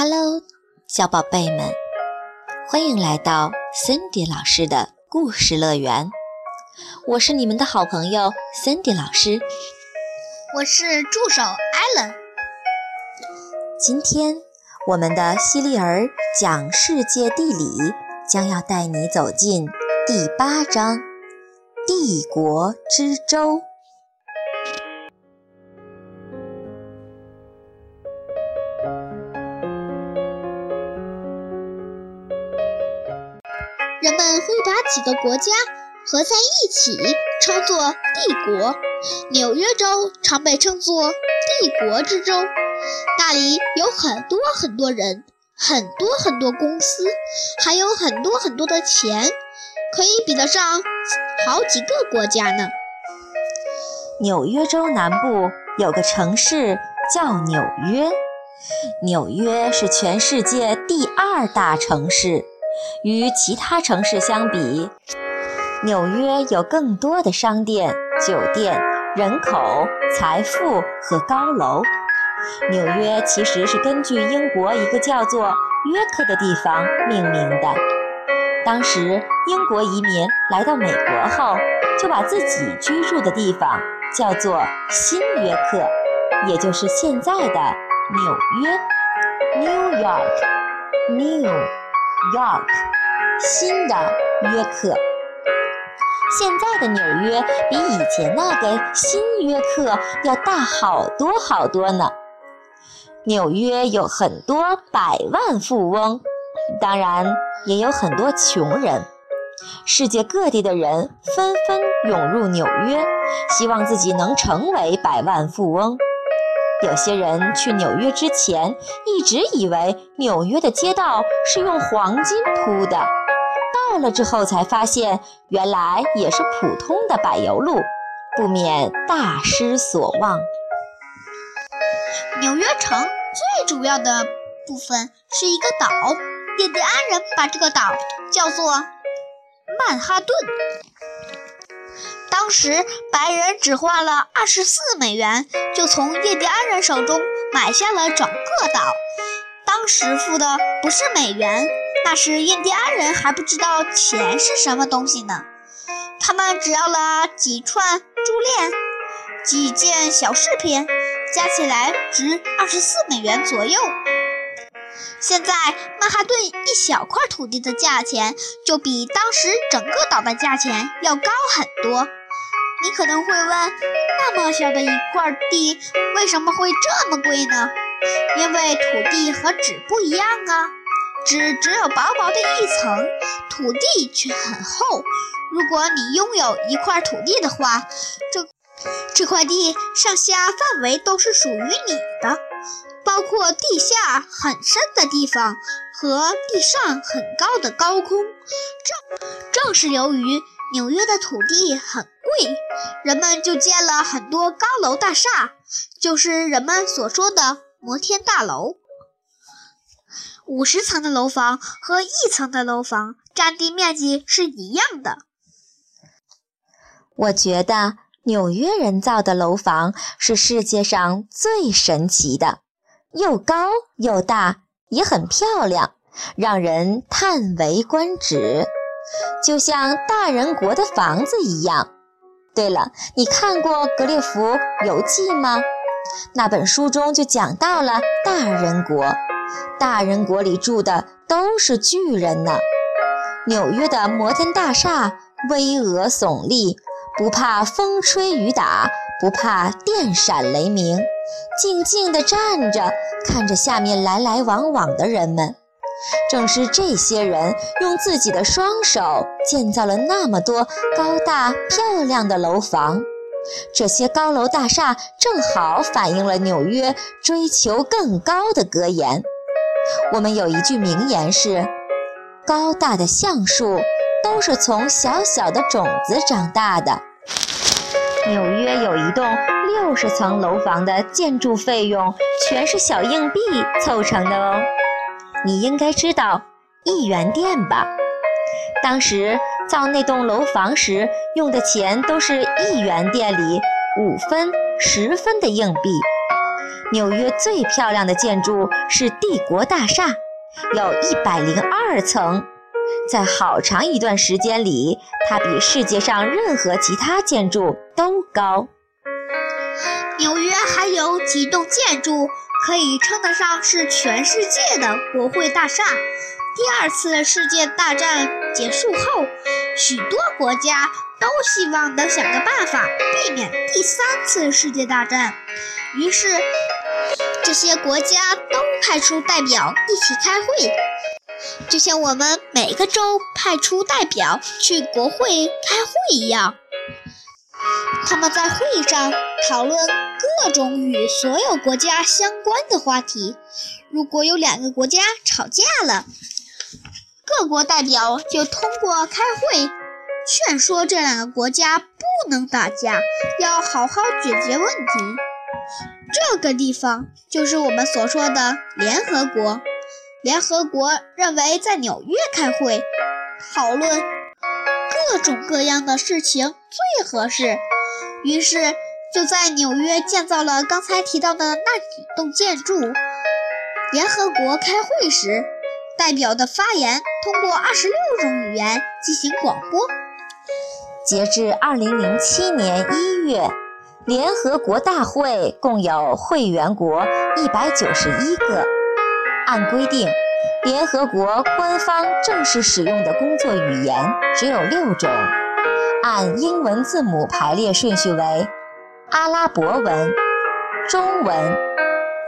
Hello，小宝贝们，欢迎来到 Cindy 老师的故事乐园。我是你们的好朋友 Cindy 老师，我是助手 Allen。今天我们的西利儿讲世界地理将要带你走进第八章——帝国之舟。人们会把几个国家合在一起称作帝国。纽约州常被称作帝国之州，那里有很多很多人，很多很多公司，还有很多很多的钱，可以比得上好几个国家呢。纽约州南部有个城市叫纽约，纽约是全世界第二大城市。与其他城市相比，纽约有更多的商店、酒店、人口、财富和高楼。纽约其实是根据英国一个叫做约克的地方命名的。当时英国移民来到美国后，就把自己居住的地方叫做新约克，也就是现在的纽约 （New York），New。York，新的约克。现在的纽约比以前那个新约克要大好多好多呢。纽约有很多百万富翁，当然也有很多穷人。世界各地的人纷纷涌入纽约，希望自己能成为百万富翁。有些人去纽约之前，一直以为纽约的街道是用黄金铺的，到了之后才发现，原来也是普通的柏油路，不免大失所望。纽约城最主要的部分是一个岛，印第安人把这个岛叫做曼哈顿。当时白人只花了二十四美元，就从印第安人手中买下了整个岛。当时付的不是美元，那时印第安人还不知道钱是什么东西呢。他们只要了几串珠链、几件小饰品，加起来值二十四美元左右。现在曼哈顿一小块土地的价钱，就比当时整个岛的价钱要高很多。你可能会问，那么小的一块地为什么会这么贵呢？因为土地和纸不一样啊，纸只有薄薄的一层，土地却很厚。如果你拥有一块土地的话，这这块地上下范围都是属于你的，包括地下很深的地方和地上很高的高空。正正是由于纽约的土地很贵，人们就建了很多高楼大厦，就是人们所说的摩天大楼。五十层的楼房和一层的楼房占地面积是一样的。我觉得纽约人造的楼房是世界上最神奇的，又高又大，也很漂亮，让人叹为观止。就像大人国的房子一样。对了，你看过《格列佛游记》吗？那本书中就讲到了大人国，大人国里住的都是巨人呢。纽约的摩天大厦巍峨耸立，不怕风吹雨打，不怕电闪雷鸣，静静地站着，看着下面来来往往的人们。正是这些人用自己的双手建造了那么多高大漂亮的楼房，这些高楼大厦正好反映了纽约追求更高的格言。我们有一句名言是：“高大的橡树都是从小小的种子长大的。”纽约有一栋六十层楼房的建筑费用全是小硬币凑成的哦。你应该知道一元店吧？当时造那栋楼房时用的钱都是一元店里五分、十分的硬币。纽约最漂亮的建筑是帝国大厦，有一百零二层。在好长一段时间里，它比世界上任何其他建筑都高。纽约还有几栋建筑可以称得上是全世界的国会大厦。第二次世界大战结束后，许多国家都希望能想个办法避免第三次世界大战，于是这些国家都派出代表一起开会。就像我们每个州派出代表去国会开会一样，他们在会上讨论各种与所有国家相关的话题。如果有两个国家吵架了，各国代表就通过开会劝说这两个国家不能打架，要好好解决问题。这个地方就是我们所说的联合国。联合国认为，在纽约开会讨论各种各样的事情最合适，于是就在纽约建造了刚才提到的那几栋建筑。联合国开会时，代表的发言通过二十六种语言进行广播。截至二零零七年一月，联合国大会共有会员国一百九十一个。按规定，联合国官方正式使用的工作语言只有六种，按英文字母排列顺序为：阿拉伯文、中文、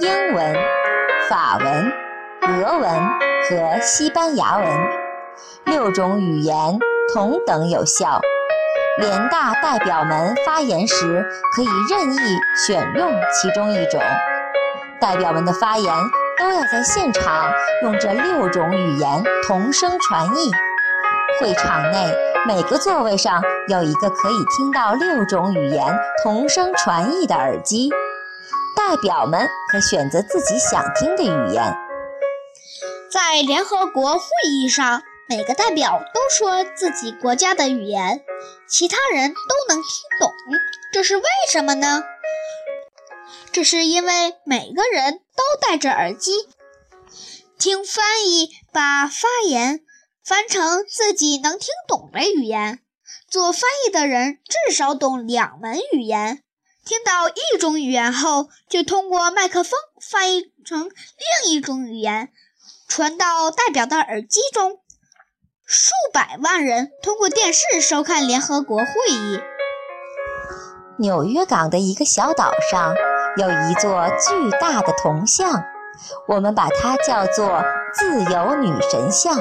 英文、法文、俄文和西班牙文。六种语言同等有效。联大代表们发言时可以任意选用其中一种。代表们的发言。都要在现场用这六种语言同声传译。会场内每个座位上有一个可以听到六种语言同声传译的耳机，代表们可选择自己想听的语言。在联合国会议上，每个代表都说自己国家的语言，其他人都能听懂。这是为什么呢？这是因为每个人都戴着耳机，听翻译把发言翻成自己能听懂的语言。做翻译的人至少懂两门语言，听到一种语言后，就通过麦克风翻译成另一种语言，传到代表的耳机中。数百万人通过电视收看联合国会议。纽约港的一个小岛上。有一座巨大的铜像，我们把它叫做自由女神像。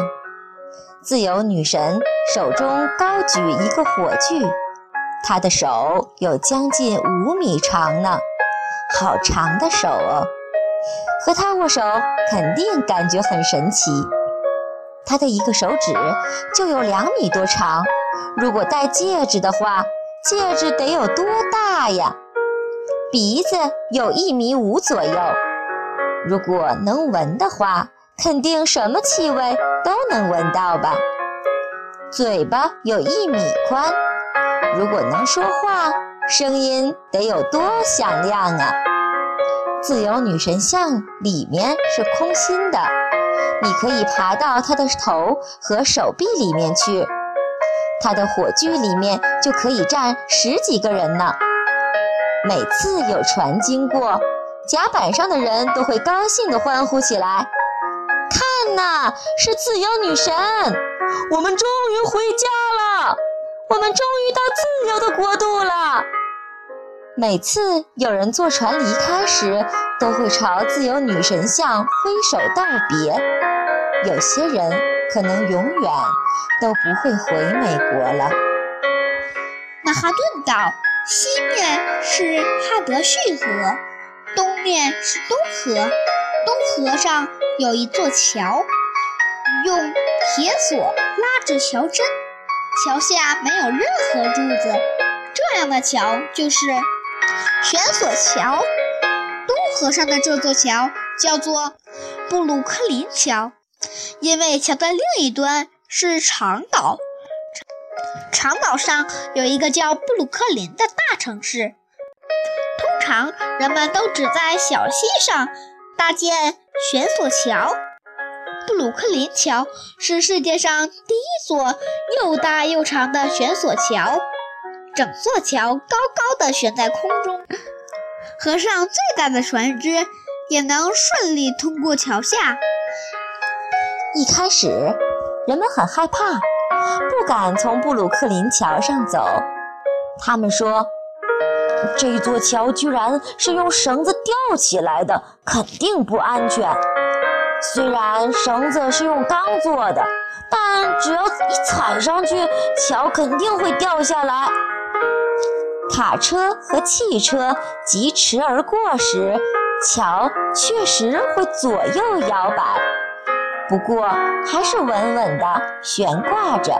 自由女神手中高举一个火炬，她的手有将近五米长呢，好长的手哦！和她握手肯定感觉很神奇。她的一个手指就有两米多长，如果戴戒指的话，戒指得有多大呀？鼻子有一米五左右，如果能闻的话，肯定什么气味都能闻到吧。嘴巴有一米宽，如果能说话，声音得有多响亮啊！自由女神像里面是空心的，你可以爬到它的头和手臂里面去，它的火炬里面就可以站十几个人呢。每次有船经过，甲板上的人都会高兴地欢呼起来。那，是自由女神！我们终于回家了，我们终于到自由的国度了。每次有人坐船离开时，都会朝自由女神像挥手道别。有些人可能永远都不会回美国了。曼哈顿岛。西面是哈德逊河，东面是东河。东河上有一座桥，用铁索拉着桥身，桥下没有任何柱子。这样的桥就是悬索桥。东河上的这座桥叫做布鲁克林桥，因为桥的另一端是长岛。长岛上有一个叫布鲁克林的大城市，通常人们都只在小溪上搭建悬索桥。布鲁克林桥是世界上第一座又大又长的悬索桥，整座桥高高的悬在空中，河上最大的船只也能顺利通过桥下。一开始，人们很害怕，不敢从布鲁克林桥上走。他们说：“这座桥居然是用绳子吊起来的，肯定不安全。”虽然绳子是用钢做的，但只要一踩上去，桥肯定会掉下来。卡车和汽车疾驰而过时，桥确实会左右摇摆，不过还是稳稳地悬挂着。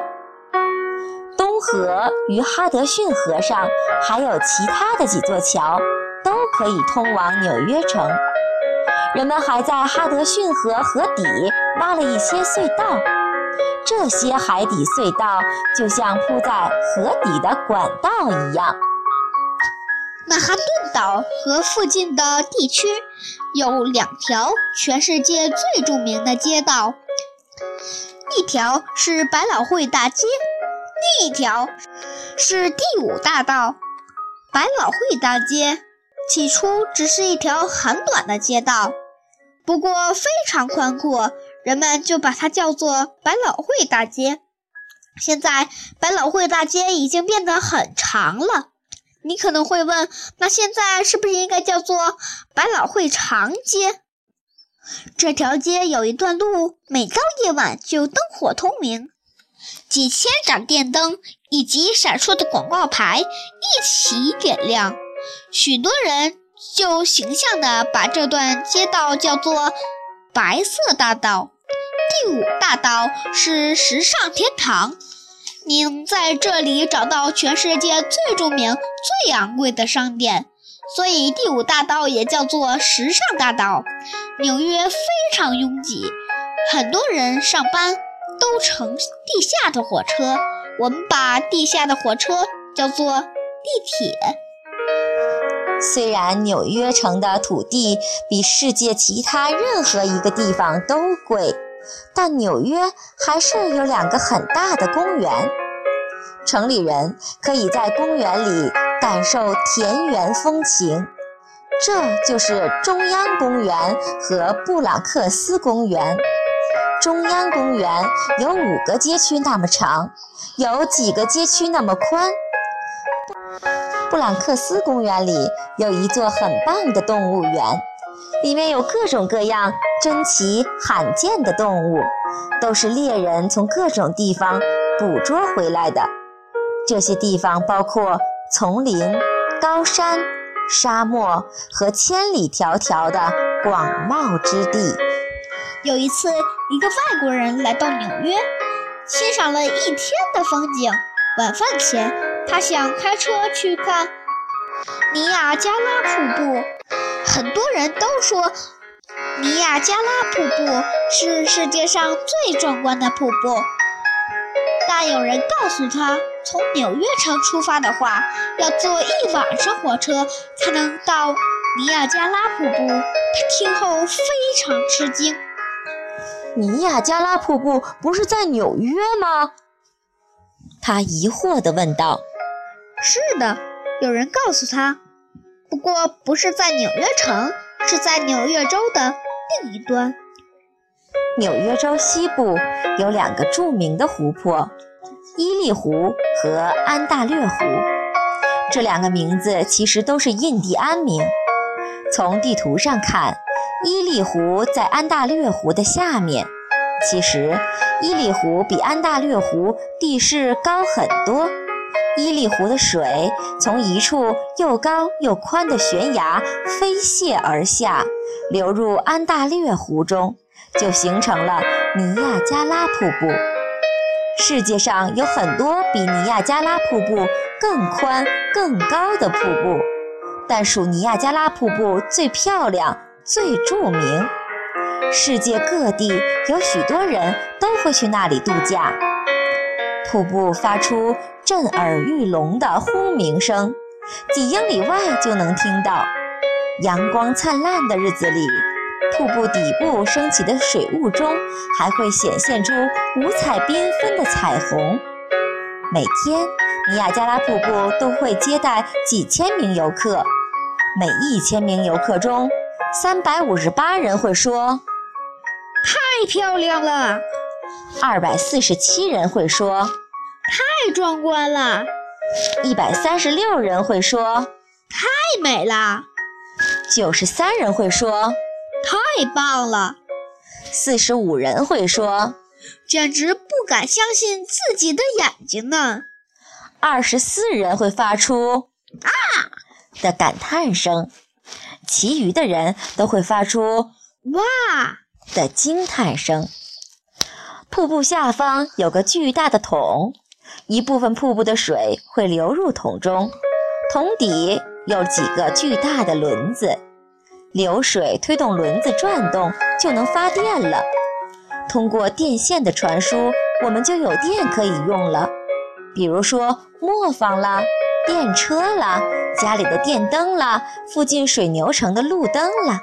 河与哈德逊河上还有其他的几座桥，都可以通往纽约城。人们还在哈德逊河河底挖了一些隧道，这些海底隧道就像铺在河底的管道一样。曼哈顿岛和附近的地区有两条全世界最著名的街道，一条是百老汇大街，另一条是第五大道。百老汇大街起初只是一条很短的街道。不过非常宽阔，人们就把它叫做百老汇大街。现在百老汇大街已经变得很长了。你可能会问，那现在是不是应该叫做百老汇长街？这条街有一段路，每到夜晚就灯火通明，几千盏电灯以及闪烁的广告牌一起点亮，许多人。就形象地把这段街道叫做“白色大道”。第五大道是时尚天堂，您在这里找到全世界最著名、最昂贵的商店，所以第五大道也叫做时尚大道。纽约非常拥挤，很多人上班都乘地下的火车，我们把地下的火车叫做地铁。虽然纽约城的土地比世界其他任何一个地方都贵，但纽约还是有两个很大的公园。城里人可以在公园里感受田园风情，这就是中央公园和布朗克斯公园。中央公园有五个街区那么长，有几个街区那么宽。布朗克斯公园里有一座很棒的动物园，里面有各种各样珍奇罕见的动物，都是猎人从各种地方捕捉回来的。这些地方包括丛林、高山、沙漠和千里迢迢的广袤之地。有一次，一个外国人来到纽约，欣赏了一天的风景。晚饭前。他想开车去看尼亚加拉瀑布。很多人都说尼亚加拉瀑布是世界上最壮观的瀑布，但有人告诉他，从纽约城出发的话，要坐一晚上火车才能到尼亚加拉瀑布。他听后非常吃惊：“尼亚加拉瀑布不是在纽约吗？”他疑惑地问道。是的，有人告诉他，不过不是在纽约城，是在纽约州的另一端。纽约州西部有两个著名的湖泊，伊利湖和安大略湖。这两个名字其实都是印第安名。从地图上看，伊利湖在安大略湖的下面。其实，伊利湖比安大略湖地势高很多。伊利湖的水从一处又高又宽的悬崖飞泻而下，流入安大略湖中，就形成了尼亚加拉瀑布。世界上有很多比尼亚加拉瀑布更宽、更高的瀑布，但属尼亚加拉瀑布最漂亮、最著名。世界各地有许多人都会去那里度假。瀑布发出震耳欲聋的轰鸣声，几英里外就能听到。阳光灿烂的日子里，瀑布底部升起的水雾中还会显现出五彩缤纷的彩虹。每天，尼亚加拉瀑布都会接待几千名游客。每一千名游客中，三百五十八人会说：“太漂亮了。”二百四十七人会说：“太壮观了。”一百三十六人会说：“太美了。”九十三人会说：“太棒了。”四十五人会说：“简直不敢相信自己的眼睛呢。”二十四人会发出“啊”的感叹声，其余的人都会发出“哇”的惊叹声。瀑布下方有个巨大的桶，一部分瀑布的水会流入桶中，桶底有几个巨大的轮子，流水推动轮子转动就能发电了。通过电线的传输，我们就有电可以用了，比如说磨坊啦、电车了、家里的电灯了、附近水牛城的路灯了，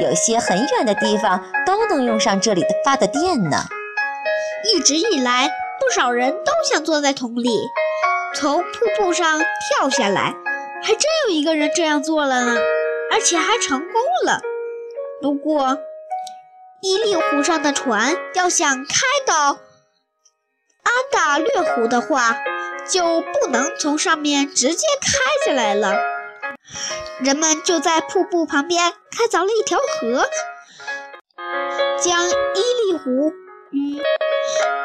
有些很远的地方都能用上这里的发的电呢。一直以来，不少人都想坐在桶里，从瀑布上跳下来，还真有一个人这样做了呢，而且还成功了。不过，伊利湖上的船要想开到安大略湖的话，就不能从上面直接开下来了。人们就在瀑布旁边开凿了一条河，将伊利湖与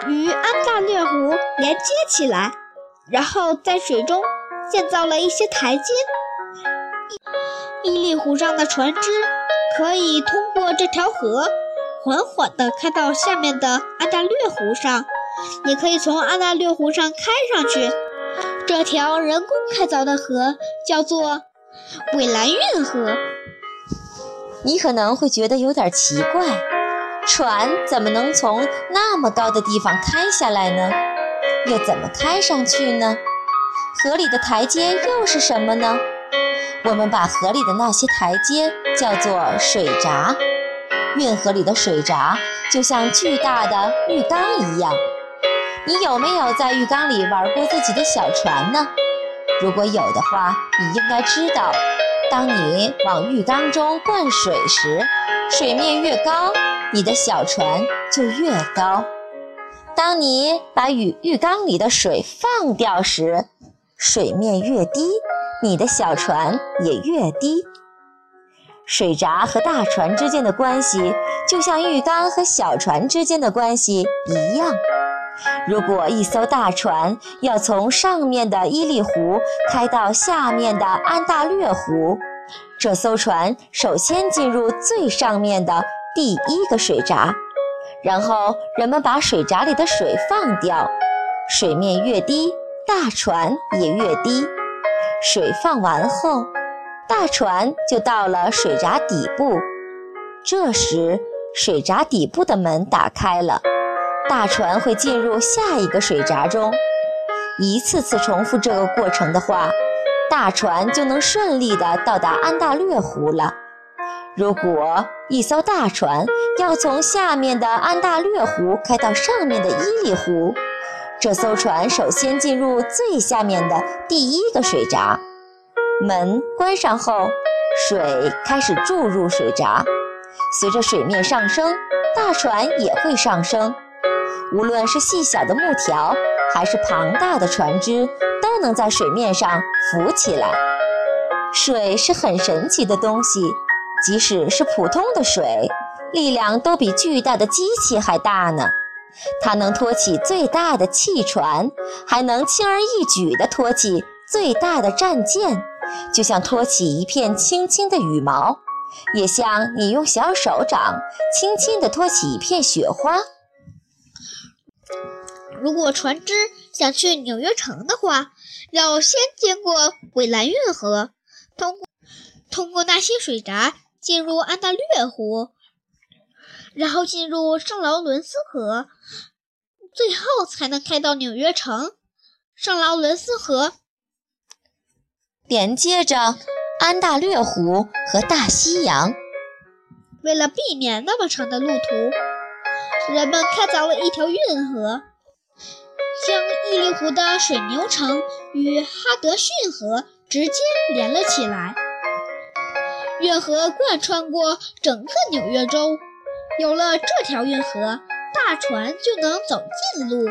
与安大略湖连接起来，然后在水中建造了一些台阶。伊利湖上的船只可以通过这条河，缓缓地开到下面的安大略湖上，也可以从安大略湖上开上去。这条人工开凿的河叫做蔚蓝运河。你可能会觉得有点奇怪。船怎么能从那么高的地方开下来呢？又怎么开上去呢？河里的台阶又是什么呢？我们把河里的那些台阶叫做水闸。运河里的水闸就像巨大的浴缸一样。你有没有在浴缸里玩过自己的小船呢？如果有的话，你应该知道，当你往浴缸中灌水时，水面越高。你的小船就越高。当你把浴浴缸里的水放掉时，水面越低，你的小船也越低。水闸和大船之间的关系，就像浴缸和小船之间的关系一样。如果一艘大船要从上面的伊利湖开到下面的安大略湖，这艘船首先进入最上面的。第一个水闸，然后人们把水闸里的水放掉，水面越低，大船也越低。水放完后，大船就到了水闸底部。这时，水闸底部的门打开了，大船会进入下一个水闸中。一次次重复这个过程的话，大船就能顺利地到达安大略湖了。如果一艘大船要从下面的安大略湖开到上面的伊利湖，这艘船首先进入最下面的第一个水闸，门关上后，水开始注入水闸。随着水面上升，大船也会上升。无论是细小的木条，还是庞大的船只，都能在水面上浮起来。水是很神奇的东西。即使是普通的水，力量都比巨大的机器还大呢。它能托起最大的汽船，还能轻而易举地托起最大的战舰，就像托起一片轻轻的羽毛，也像你用小手掌轻轻地托起一片雪花。如果船只想去纽约城的话，要先经过蔚蓝运河，通过通过那些水闸。进入安大略湖，然后进入圣劳伦斯河，最后才能开到纽约城。圣劳伦斯河连接着安大略湖和大西洋。为了避免那么长的路途，人们开凿了一条运河，将伊犁湖的水牛城与哈德逊河直接连了起来。运河贯穿过整个纽约州，有了这条运河，大船就能走近路，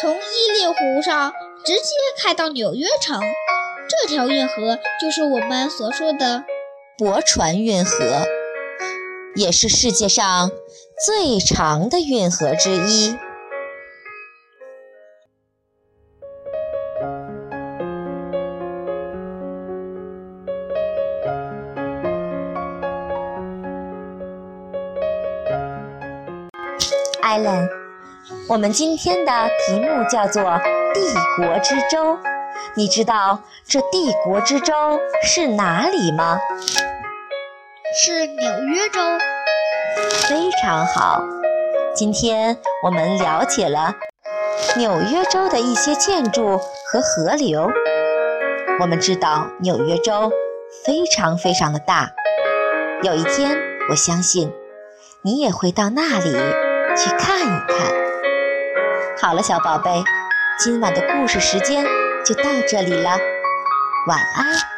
从伊犁湖上直接开到纽约城。这条运河就是我们所说的驳船运河，也是世界上最长的运河之一。艾伦，我们今天的题目叫做“帝国之舟”。你知道这帝国之舟是哪里吗？是纽约州。非常好。今天我们了解了纽约州的一些建筑和河流。我们知道纽约州非常非常的大。有一天，我相信你也会到那里去看一看。好了，小宝贝，今晚的故事时间。就到这里了，晚安。